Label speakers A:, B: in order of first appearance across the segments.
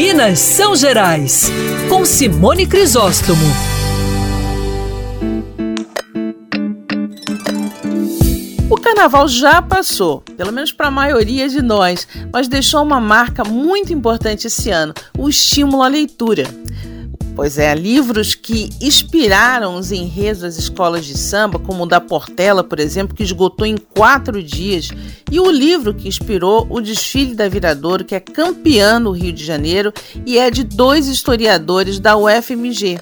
A: Minas São Gerais, com Simone Crisóstomo.
B: O carnaval já passou, pelo menos para a maioria de nós, mas deixou uma marca muito importante esse ano: o estímulo à leitura. Pois é, livros que inspiraram os enredos das escolas de samba, como o da Portela, por exemplo, que esgotou em quatro dias, e o livro que inspirou o desfile da Viradouro, que é campeão no Rio de Janeiro e é de dois historiadores da UFMG.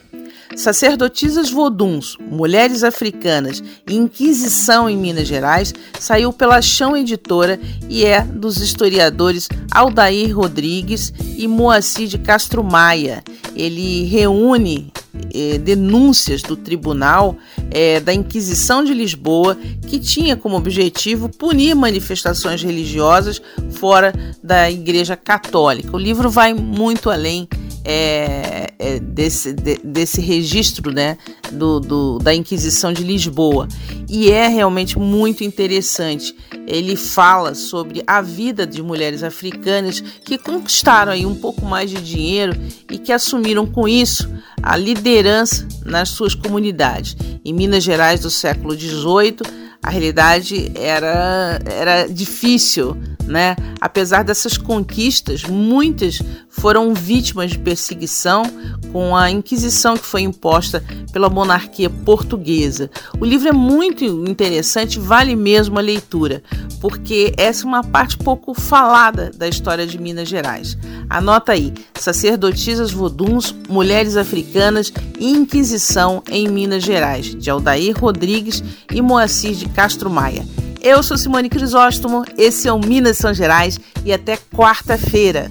B: Sacerdotisas Voduns, Mulheres Africanas e Inquisição em Minas Gerais saiu pela Chão Editora e é dos historiadores Aldair Rodrigues e Moacir de Castro Maia. Ele reúne eh, denúncias do Tribunal eh, da Inquisição de Lisboa, que tinha como objetivo punir manifestações religiosas fora da Igreja Católica. O livro vai muito além é, é, desse, de, desse registro né, do, do, da Inquisição de Lisboa. E é realmente muito interessante. Ele fala sobre a vida de mulheres africanas que conquistaram aí um pouco mais de dinheiro e que assumiram com isso a liderança nas suas comunidades. Em Minas Gerais do século XVIII, a realidade era, era difícil, né? Apesar dessas conquistas, muitas foram vítimas de perseguição com a Inquisição que foi imposta pela monarquia portuguesa. O livro é muito interessante, vale mesmo a leitura, porque essa é uma parte pouco falada da história de Minas Gerais. Anota aí: Sacerdotisas Voduns, Mulheres Africanas e Inquisição em Minas Gerais, de Aldair Rodrigues e Moacir de Castro Maia. Eu sou Simone Crisóstomo, esse é o Minas São Gerais e até quarta-feira.